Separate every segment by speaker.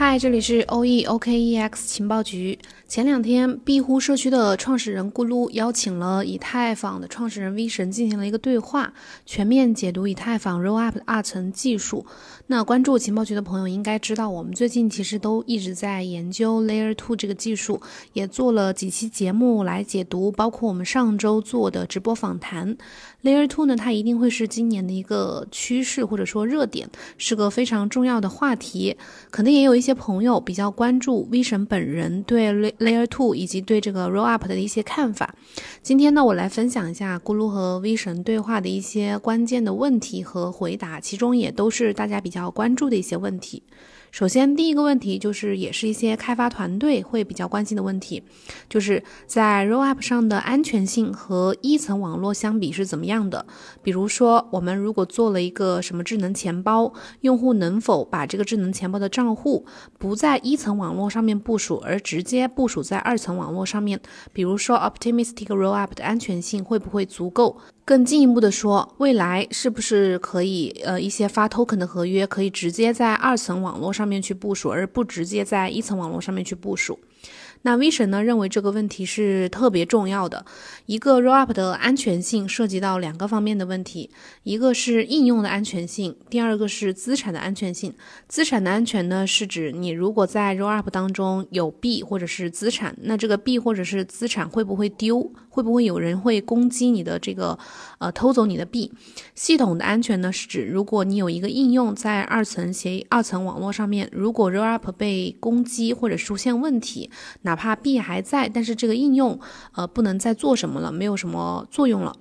Speaker 1: 嗨，这里是 O E O K E X 情报局。前两天，庇护社区的创始人咕噜邀请了以太坊的创始人 V 神进行了一个对话，全面解读以太坊 Rollup 的二层技术。那关注情报局的朋友应该知道，我们最近其实都一直在研究 Layer Two 这个技术，也做了几期节目来解读，包括我们上周做的直播访谈。Layer Two 呢，它一定会是今年的一个趋势或者说热点，是个非常重要的话题。可能也有一些些朋友比较关注 V 神本人对 Layer Two 以及对这个 Rollup 的一些看法。今天呢，我来分享一下咕噜和 V 神对话的一些关键的问题和回答，其中也都是大家比较关注的一些问题。首先，第一个问题就是，也是一些开发团队会比较关心的问题，就是在 Rollup 上的安全性和一层网络相比是怎么样的？比如说，我们如果做了一个什么智能钱包，用户能否把这个智能钱包的账户不在一层网络上面部署，而直接部署在二层网络上面？比如说，Optimistic Rollup 的安全性会不会足够？更进一步的说，未来是不是可以，呃，一些发 token 的合约可以直接在二层网络上面去部署，而不直接在一层网络上面去部署？那 vision 呢认为这个问题是特别重要的。一个 Rollup 的安全性涉及到两个方面的问题，一个是应用的安全性，第二个是资产的安全性。资产的安全呢，是指你如果在 Rollup 当中有币或者是资产，那这个币或者是资产会不会丢？会不会有人会攻击你的这个，呃，偷走你的币？系统的安全呢，是指如果你有一个应用在二层协议、二层网络上面，如果 Rollup 被攻击或者出现问题，哪怕币还在，但是这个应用呃不能再做什么了，没有什么作用了。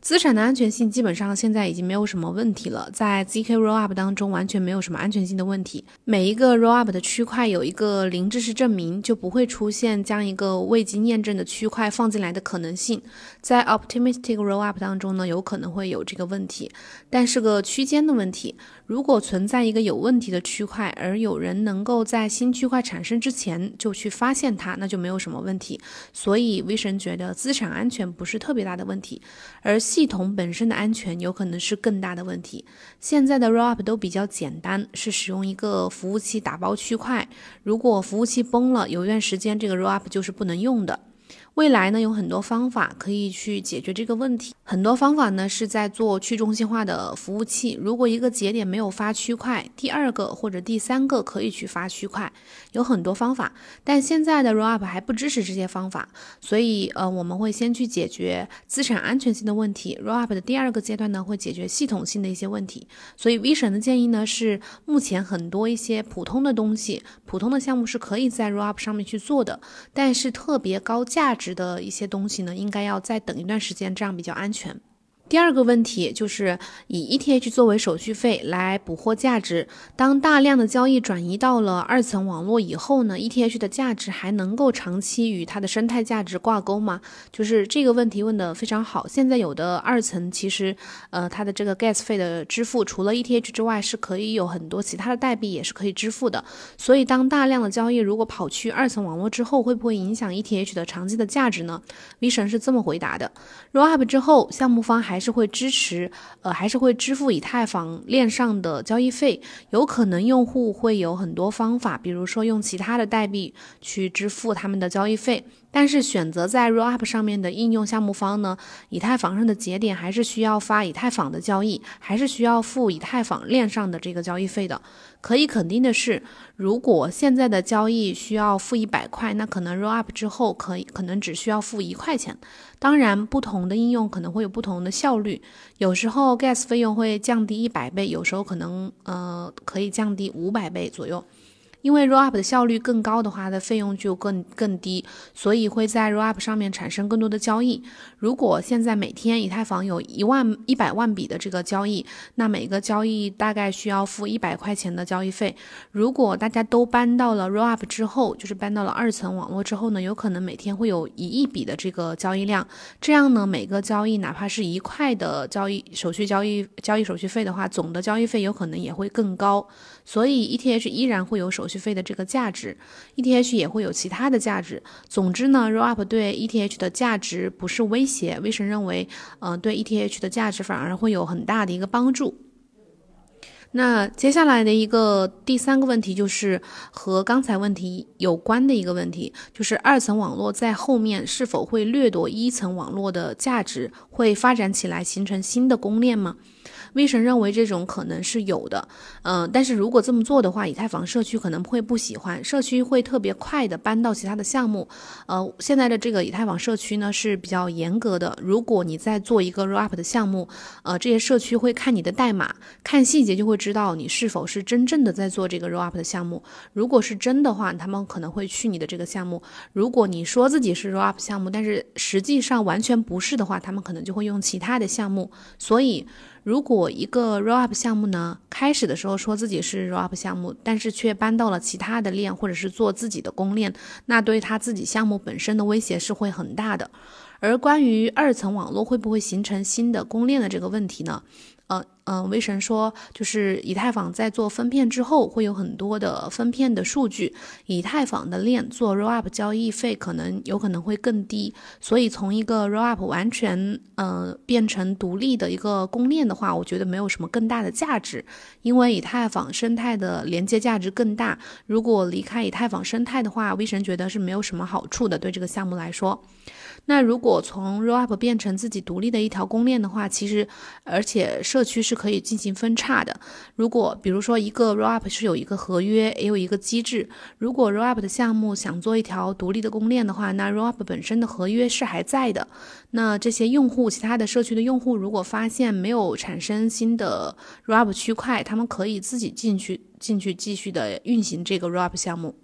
Speaker 1: 资产的安全性基本上现在已经没有什么问题了，在 zk rollup 当中完全没有什么安全性的问题。每一个 rollup 的区块有一个零知识证明，就不会出现将一个未经验证的区块放进来的可能性。在 optimistic rollup 当中呢，有可能会有这个问题，但是个区间的问题。如果存在一个有问题的区块，而有人能够在新区块产生之前就去发现它，那就没有什么问题。所以 V 神觉得资产安全不是特别大的问题，而系统本身的安全有可能是更大的问题。现在的 Rollup 都比较简单，是使用一个服务器打包区块，如果服务器崩了，有一段时间这个 Rollup 就是不能用的。未来呢，有很多方法可以去解决这个问题。很多方法呢是在做去中心化的服务器。如果一个节点没有发区块，第二个或者第三个可以去发区块，有很多方法。但现在的 Rollup 还不支持这些方法，所以呃，我们会先去解决资产安全性的问题。Rollup 的第二个阶段呢，会解决系统性的一些问题。所以 V 神的建议呢是，目前很多一些普通的东西、普通的项目是可以在 Rollup 上面去做的，但是特别高价值的一些东西呢，应该要再等一段时间，这样比较安全。第二个问题就是以 ETH 作为手续费来捕获价值。当大量的交易转移到了二层网络以后呢，ETH 的价值还能够长期与它的生态价值挂钩吗？就是这个问题问的非常好。现在有的二层其实，呃，它的这个 gas 费的支付除了 ETH 之外，是可以有很多其他的代币也是可以支付的。所以当大量的交易如果跑去二层网络之后，会不会影响 ETH 的长期的价值呢？V 神是这么回答的：Rollup 之后，项目方还还是会支持，呃，还是会支付以太坊链上的交易费。有可能用户会有很多方法，比如说用其他的代币去支付他们的交易费。但是选择在 Rollup 上面的应用项目方呢，以太坊上的节点还是需要发以太坊的交易，还是需要付以太坊链上的这个交易费的。可以肯定的是，如果现在的交易需要付一百块，那可能 Rollup 之后可以可能只需要付一块钱。当然，不同的应用可能会有不同的效率，有时候 Gas 费用会降低一百倍，有时候可能呃可以降低五百倍左右。因为 Rollup 的效率更高的话，它的费用就更更低，所以会在 Rollup 上面产生更多的交易。如果现在每天以太坊有一万一百万笔的这个交易，那每个交易大概需要付一百块钱的交易费。如果大家都搬到了 Rollup 之后，就是搬到了二层网络之后呢，有可能每天会有一亿笔的这个交易量。这样呢，每个交易哪怕是一块的交易手续交易交易手续费的话，总的交易费有可能也会更高。所以 ETH 依然会有手续费的这个价值，ETH 也会有其他的价值。总之呢，Rollup 对 ETH 的价值不是威胁，威神认为，呃，对 ETH 的价值反而会有很大的一个帮助。那接下来的一个第三个问题就是和刚才问题有关的一个问题，就是二层网络在后面是否会掠夺一层网络的价值，会发展起来形成新的公链吗？威神认为这种可能是有的，嗯，但是如果这么做的话，以太坊社区可能会不喜欢，社区会特别快的搬到其他的项目。呃，现在的这个以太坊社区呢是比较严格的，如果你在做一个 roll up 的项目，呃，这些社区会看你的代码，看细节就会知道你是否是真正的在做这个 roll up 的项目。如果是真的话，他们可能会去你的这个项目；如果你说自己是 roll up 项目，但是实际上完全不是的话，他们可能就会用其他的项目。所以。如果一个 roll up 项目呢，开始的时候说自己是 roll up 项目，但是却搬到了其他的链，或者是做自己的公链，那对他自己项目本身的威胁是会很大的。而关于二层网络会不会形成新的公链的这个问题呢？呃嗯，威神说，就是以太坊在做分片之后，会有很多的分片的数据，以太坊的链做 roll up 交易费可能有可能会更低，所以从一个 roll up 完全嗯变成独立的一个公链的话，我觉得没有什么更大的价值，因为以太坊生态的连接价值更大，如果离开以太坊生态的话，威神觉得是没有什么好处的，对这个项目来说。那如果从 roll up 变成自己独立的一条公链的话，其实而且社区是可以进行分叉的。如果比如说一个 roll up 是有一个合约，也有一个机制。如果 roll up 的项目想做一条独立的公链的话，那 roll up 本身的合约是还在的。那这些用户，其他的社区的用户，如果发现没有产生新的 roll up 区块，他们可以自己进去进去继续的运行这个 roll up 项目。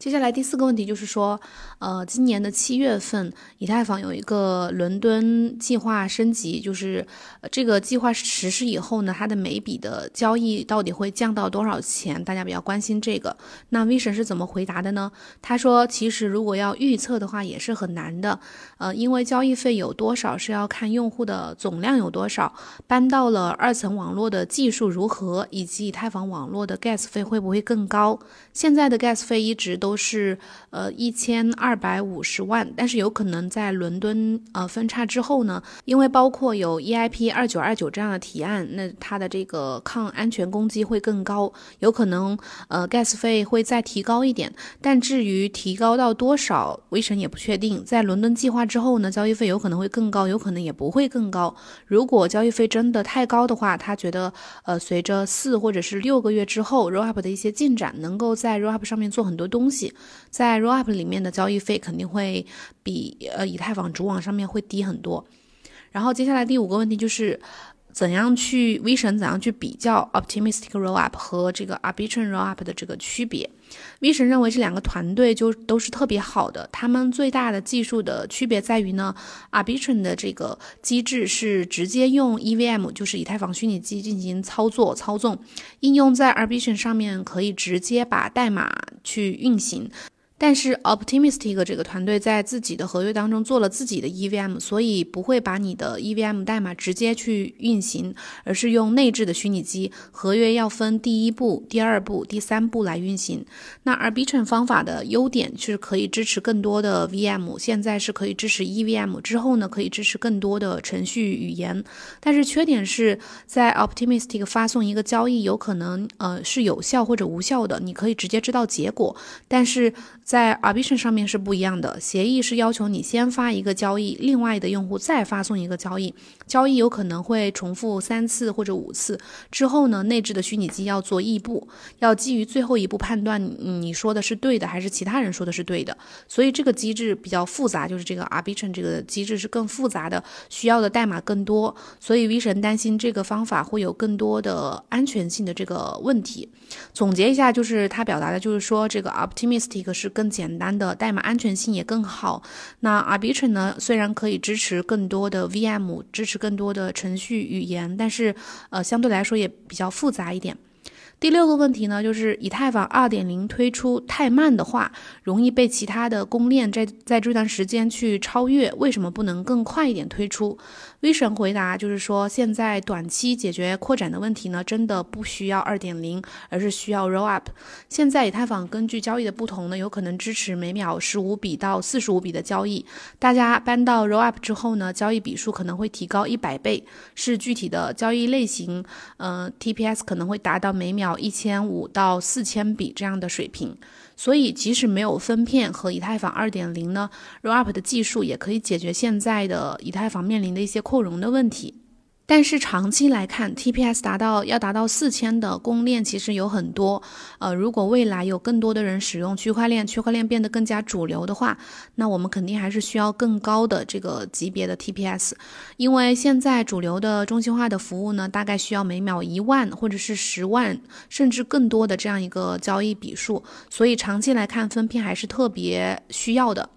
Speaker 1: 接下来第四个问题就是说，呃，今年的七月份，以太坊有一个伦敦计划升级，就是这个计划实施以后呢，它的每笔的交易到底会降到多少钱？大家比较关心这个。那 V 神是怎么回答的呢？他说，其实如果要预测的话，也是很难的，呃，因为交易费有多少是要看用户的总量有多少，搬到了二层网络的技术如何，以及以太坊网络的 gas 费会不会更高？现在的 gas 费一直都。都是呃一千二百五十万，但是有可能在伦敦呃分叉之后呢，因为包括有 EIP 二九二九这样的提案，那它的这个抗安全攻击会更高，有可能呃 gas 费会再提高一点，但至于提高到多少，威神也不确定。在伦敦计划之后呢，交易费有可能会更高，有可能也不会更高。如果交易费真的太高的话，他觉得呃随着四或者是六个月之后 roll up 的一些进展，能够在 roll up 上面做很多东西。在 roll up 里面的交易费肯定会比呃以太坊主网上面会低很多。然后接下来第五个问题就是。怎样去 Vision 怎样去比较 Optimistic Rollup 和这个 Arbitrum Rollup 的这个区别？Vision 认为这两个团队就都是特别好的，他们最大的技术的区别在于呢，Arbitrum 的这个机制是直接用 EVM，就是以太坊虚拟机进行操作操纵，应用在 Arbitrum 上面可以直接把代码去运行。但是 Optimistic 这个团队在自己的合约当中做了自己的 EVM，所以不会把你的 EVM 代码直接去运行，而是用内置的虚拟机，合约要分第一步、第二步、第三步来运行。那 Arbitrum 方法的优点是可以支持更多的 VM，现在是可以支持 EVM，之后呢可以支持更多的程序语言。但是缺点是在 Optimistic 发送一个交易有可能呃是有效或者无效的，你可以直接知道结果，但是。在 Arbitrum 上面是不一样的，协议是要求你先发一个交易，另外的用户再发送一个交易，交易有可能会重复三次或者五次。之后呢，内置的虚拟机要做异步，要基于最后一步判断你说的是对的还是其他人说的是对的。所以这个机制比较复杂，就是这个 Arbitrum 这个机制是更复杂的，需要的代码更多。所以 V 神担心这个方法会有更多的安全性的这个问题。总结一下，就是他表达的就是说，这个 Optimistic 是更。更简单的代码安全性也更好。那 Arbitrum 呢？虽然可以支持更多的 VM，支持更多的程序语言，但是呃相对来说也比较复杂一点。第六个问题呢，就是以太坊二点零推出太慢的话，容易被其他的公链在在这段时间去超越，为什么不能更快一点推出？威神回答就是说，现在短期解决扩展的问题呢，真的不需要二点零，而是需要 roll up。现在以太坊根据交易的不同呢，有可能支持每秒十五笔到四十五笔的交易。大家搬到 roll up 之后呢，交易笔数可能会提高一百倍，是具体的交易类型，呃，TPS 可能会达到每秒一千五到四千笔这样的水平。所以，即使没有分片和以太坊二点零呢，roll up 的技术也可以解决现在的以太坊面临的一些扩容的问题。但是长期来看，TPS 达到要达到四千的公链其实有很多。呃，如果未来有更多的人使用区块链，区块链变得更加主流的话，那我们肯定还是需要更高的这个级别的 TPS。因为现在主流的中心化的服务呢，大概需要每秒一万或者是十万，甚至更多的这样一个交易笔数，所以长期来看分片还是特别需要的。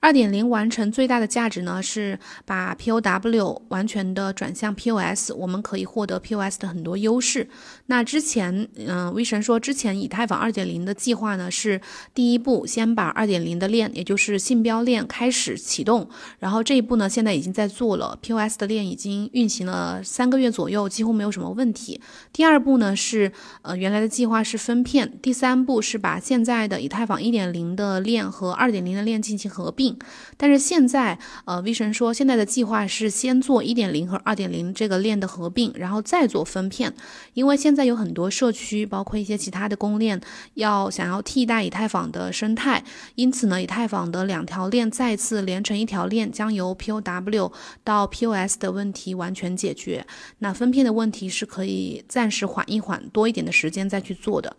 Speaker 1: 二点零完成最大的价值呢，是把 POW 完全的转向 POS，我们可以获得 POS 的很多优势。那之前，嗯，威神说之前以太坊二点零的计划呢，是第一步先把二点零的链，也就是信标链开始启动，然后这一步呢，现在已经在做了，POS 的链已经运行了三个月左右，几乎没有什么问题。第二步呢是，呃，原来的计划是分片，第三步是把现在的以太坊一点零的链和二点零的链进行合并。但是现在，呃，V 神说，现在的计划是先做一点零和二点零这个链的合并，然后再做分片。因为现在有很多社区，包括一些其他的公链，要想要替代以太坊的生态，因此呢，以太坊的两条链再次连成一条链，将由 POW 到 POS 的问题完全解决。那分片的问题是可以暂时缓一缓，多一点的时间再去做的。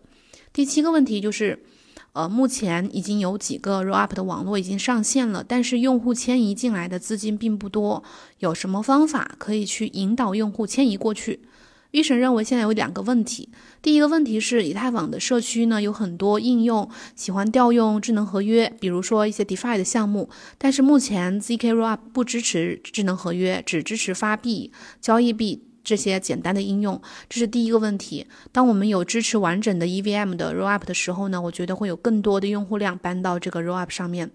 Speaker 1: 第七个问题就是。呃，目前已经有几个 roll up 的网络已经上线了，但是用户迁移进来的资金并不多。有什么方法可以去引导用户迁移过去？预审认为现在有两个问题。第一个问题是，以太坊的社区呢有很多应用喜欢调用智能合约，比如说一些 DeFi 的项目，但是目前 zk roll up 不支持智能合约，只支持发币、交易币。这些简单的应用，这是第一个问题。当我们有支持完整的 EVM 的 roll up 的时候呢，我觉得会有更多的用户量搬到这个 roll up 上面。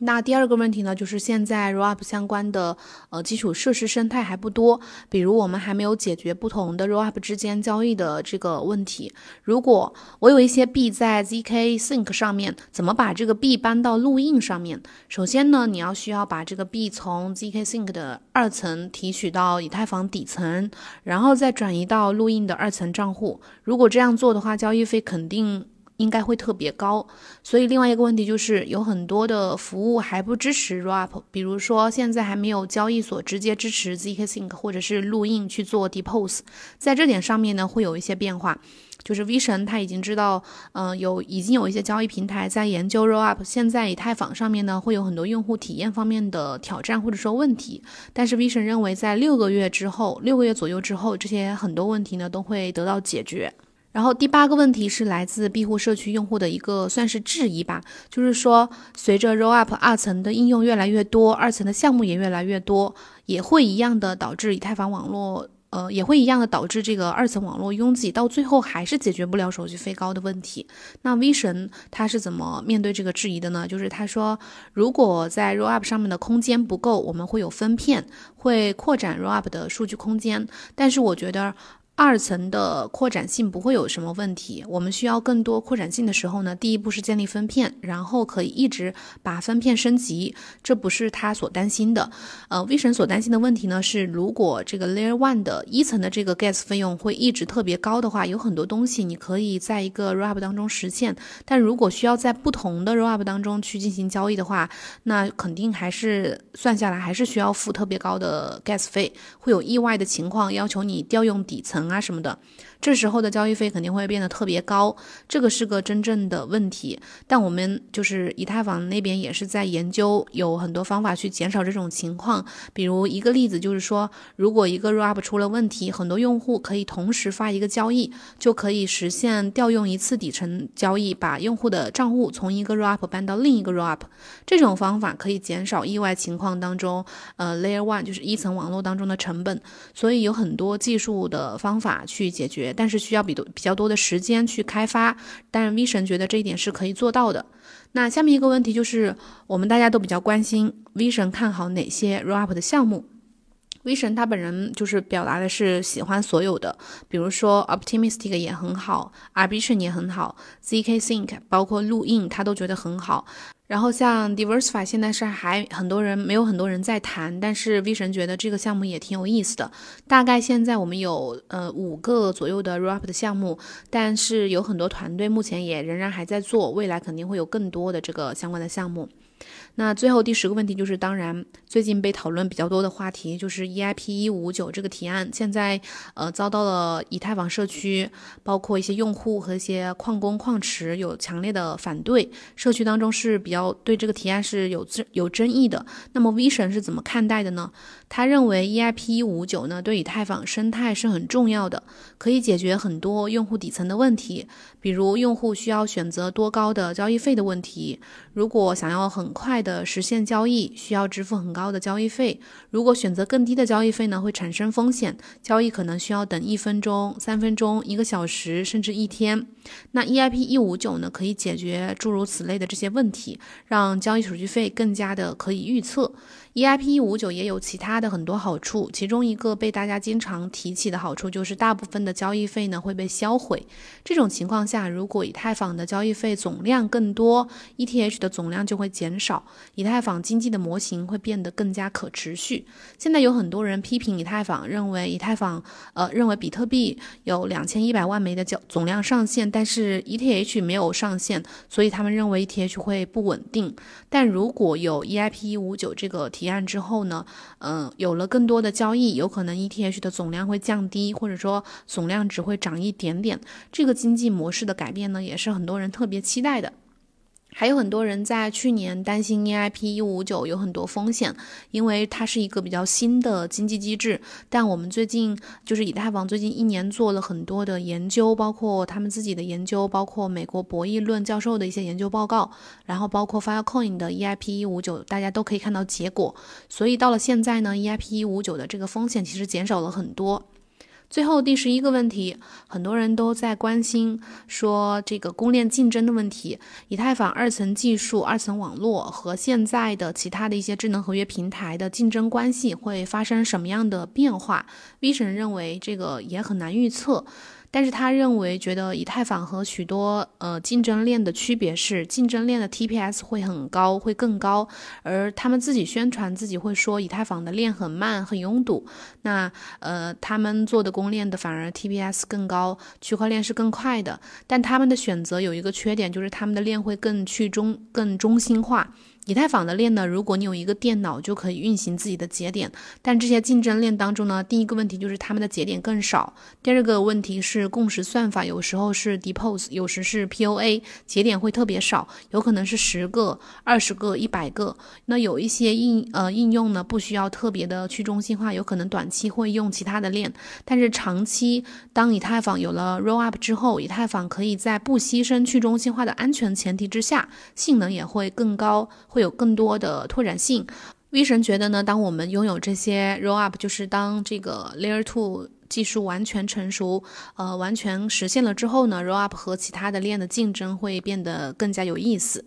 Speaker 1: 那第二个问题呢，就是现在 ROAP 相关的呃基础设施生态还不多，比如我们还没有解决不同的 ROAP 之间交易的这个问题。如果我有一些币在 zk sync 上面，怎么把这个币搬到路印上面？首先呢，你要需要把这个币从 zk sync 的二层提取到以太坊底层，然后再转移到路印的二层账户。如果这样做的话，交易费肯定。应该会特别高，所以另外一个问题就是有很多的服务还不支持 roll up，比如说现在还没有交易所直接支持 zk sync 或者是录印去做 depose，在这点上面呢会有一些变化，就是 vision 他已经知道，嗯，有已经有一些交易平台在研究 roll up，现在以太坊上面呢会有很多用户体验方面的挑战或者说问题，但是 vision 认为在六个月之后，六个月左右之后，这些很多问题呢都会得到解决。然后第八个问题是来自庇护社区用户的一个算是质疑吧，就是说随着 roll up 二层的应用越来越多，二层的项目也越来越多，也会一样的导致以太坊网络，呃，也会一样的导致这个二层网络拥挤，到最后还是解决不了手续费高的问题。那 V 神他是怎么面对这个质疑的呢？就是他说，如果在 roll up 上面的空间不够，我们会有分片，会扩展 roll up 的数据空间，但是我觉得。二层的扩展性不会有什么问题。我们需要更多扩展性的时候呢，第一步是建立分片，然后可以一直把分片升级，这不是他所担心的。呃，，V 神所担心的问题呢是，如果这个 Layer One 的一层的这个 Gas 费用会一直特别高的话，有很多东西你可以在一个 Roll Up 当中实现，但如果需要在不同的 Roll Up 当中去进行交易的话，那肯定还是算下来还是需要付特别高的 Gas 费，会有意外的情况要求你调用底层。啊什么的。这时候的交易费肯定会变得特别高，这个是个真正的问题。但我们就是以太坊那边也是在研究，有很多方法去减少这种情况。比如一个例子就是说，如果一个 RUP 出了问题，很多用户可以同时发一个交易，就可以实现调用一次底层交易，把用户的账户从一个 RUP 搬到另一个 RUP。这种方法可以减少意外情况当中，呃，layer one 就是一层网络当中的成本。所以有很多技术的。方法去解决，但是需要比多比较多的时间去开发。但是 V 神觉得这一点是可以做到的。那下面一个问题就是，我们大家都比较关心 V 神看好哪些 Roll Up 的项目。V 神他本人就是表达的是喜欢所有的，比如说 Optimistic 也很好，Arbitration 也很好，ZK Sync 包括录印他都觉得很好。然后像 Diversify 现在是还很多人没有很多人在谈，但是 V 神觉得这个项目也挺有意思的。大概现在我们有呃五个左右的 r a p 的项目，但是有很多团队目前也仍然还在做，未来肯定会有更多的这个相关的项目。那最后第十个问题就是，当然最近被讨论比较多的话题就是 EIP 一五九这个提案，现在呃遭到了以太坊社区，包括一些用户和一些矿工矿池有强烈的反对，社区当中是比较对这个提案是有有争议的。那么 V 神是怎么看待的呢？他认为 EIP 一五九呢对以太坊生态是很重要的，可以解决很多用户底层的问题，比如用户需要选择多高的交易费的问题，如果想要很快。的实现交易需要支付很高的交易费，如果选择更低的交易费呢，会产生风险，交易可能需要等一分钟、三分钟、一个小时，甚至一天。那 EIP 一五九呢，可以解决诸如此类的这些问题，让交易手续费更加的可以预测。EIP 一五九也有其他的很多好处，其中一个被大家经常提起的好处就是大部分的交易费呢会被销毁。这种情况下，如果以太坊的交易费总量更多，ETH 的总量就会减少，以太坊经济的模型会变得更加可持续。现在有很多人批评以太坊，认为以太坊呃认为比特币有两千一百万枚的交总量上限，但是 ETH 没有上限，所以他们认为 ETH 会不稳定。但如果有 EIP 一五九这个提提案之后呢，嗯，有了更多的交易，有可能 ETH 的总量会降低，或者说总量只会涨一点点。这个经济模式的改变呢，也是很多人特别期待的。还有很多人在去年担心 EIP 一五九有很多风险，因为它是一个比较新的经济机制。但我们最近就是以太坊最近一年做了很多的研究，包括他们自己的研究，包括美国博弈论教授的一些研究报告，然后包括 Filecoin 的 EIP 一五九，大家都可以看到结果。所以到了现在呢，EIP 一五九的这个风险其实减少了很多。最后第十一个问题，很多人都在关心说这个公链竞争的问题。以太坊二层技术、二层网络和现在的其他的一些智能合约平台的竞争关系会发生什么样的变化？V 神认为这个也很难预测。但是他认为，觉得以太坊和许多呃竞争链的区别是，竞争链的 TPS 会很高，会更高，而他们自己宣传自己会说以太坊的链很慢，很拥堵。那呃他们做的公链的反而 TPS 更高，区块链是更快的。但他们的选择有一个缺点，就是他们的链会更去中、更中心化。以太坊的链呢，如果你有一个电脑就可以运行自己的节点，但这些竞争链当中呢，第一个问题就是他们的节点更少，第二个问题是共识算法有时候是 depose，有时是 POA，节点会特别少，有可能是十个、二十个、一百个。那有一些应呃应用呢，不需要特别的去中心化，有可能短期会用其他的链，但是长期当以太坊有了 roll up 之后，以太坊可以在不牺牲去中心化的安全前提之下，性能也会更高。会有更多的拓展性。V 神觉得呢，当我们拥有这些 roll up，就是当这个 layer two 技术完全成熟，呃，完全实现了之后呢，roll up 和其他的链的竞争会变得更加有意思。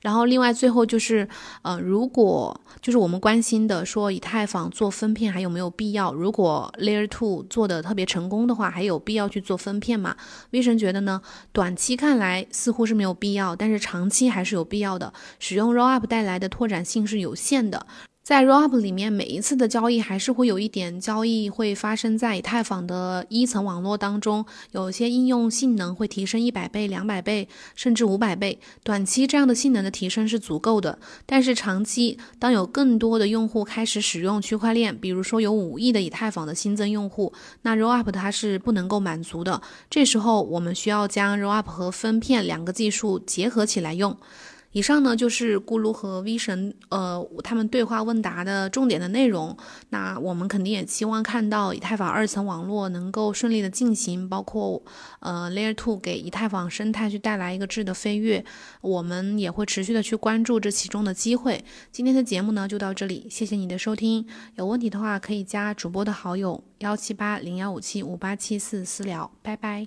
Speaker 1: 然后，另外最后就是，呃，如果就是我们关心的说，以太坊做分片还有没有必要？如果 Layer Two 做的特别成功的话，还有必要去做分片吗？V 神觉得呢，短期看来似乎是没有必要，但是长期还是有必要的。使用 Roll Up 带来的拓展性是有限的。在 Rollup 里面，每一次的交易还是会有一点交易会发生在以太坊的一层网络当中，有些应用性能会提升一百倍、两百倍，甚至五百倍。短期这样的性能的提升是足够的，但是长期，当有更多的用户开始使用区块链，比如说有五亿的以太坊的新增用户，那 Rollup 它是不能够满足的。这时候，我们需要将 Rollup 和分片两个技术结合起来用。以上呢就是咕噜和 V 神呃他们对话问答的重点的内容。那我们肯定也期望看到以太坊二层网络能够顺利的进行，包括呃 Layer Two 给以太坊生态去带来一个质的飞跃。我们也会持续的去关注这其中的机会。今天的节目呢就到这里，谢谢你的收听。有问题的话可以加主播的好友幺七八零幺五七五八七四私聊。拜拜。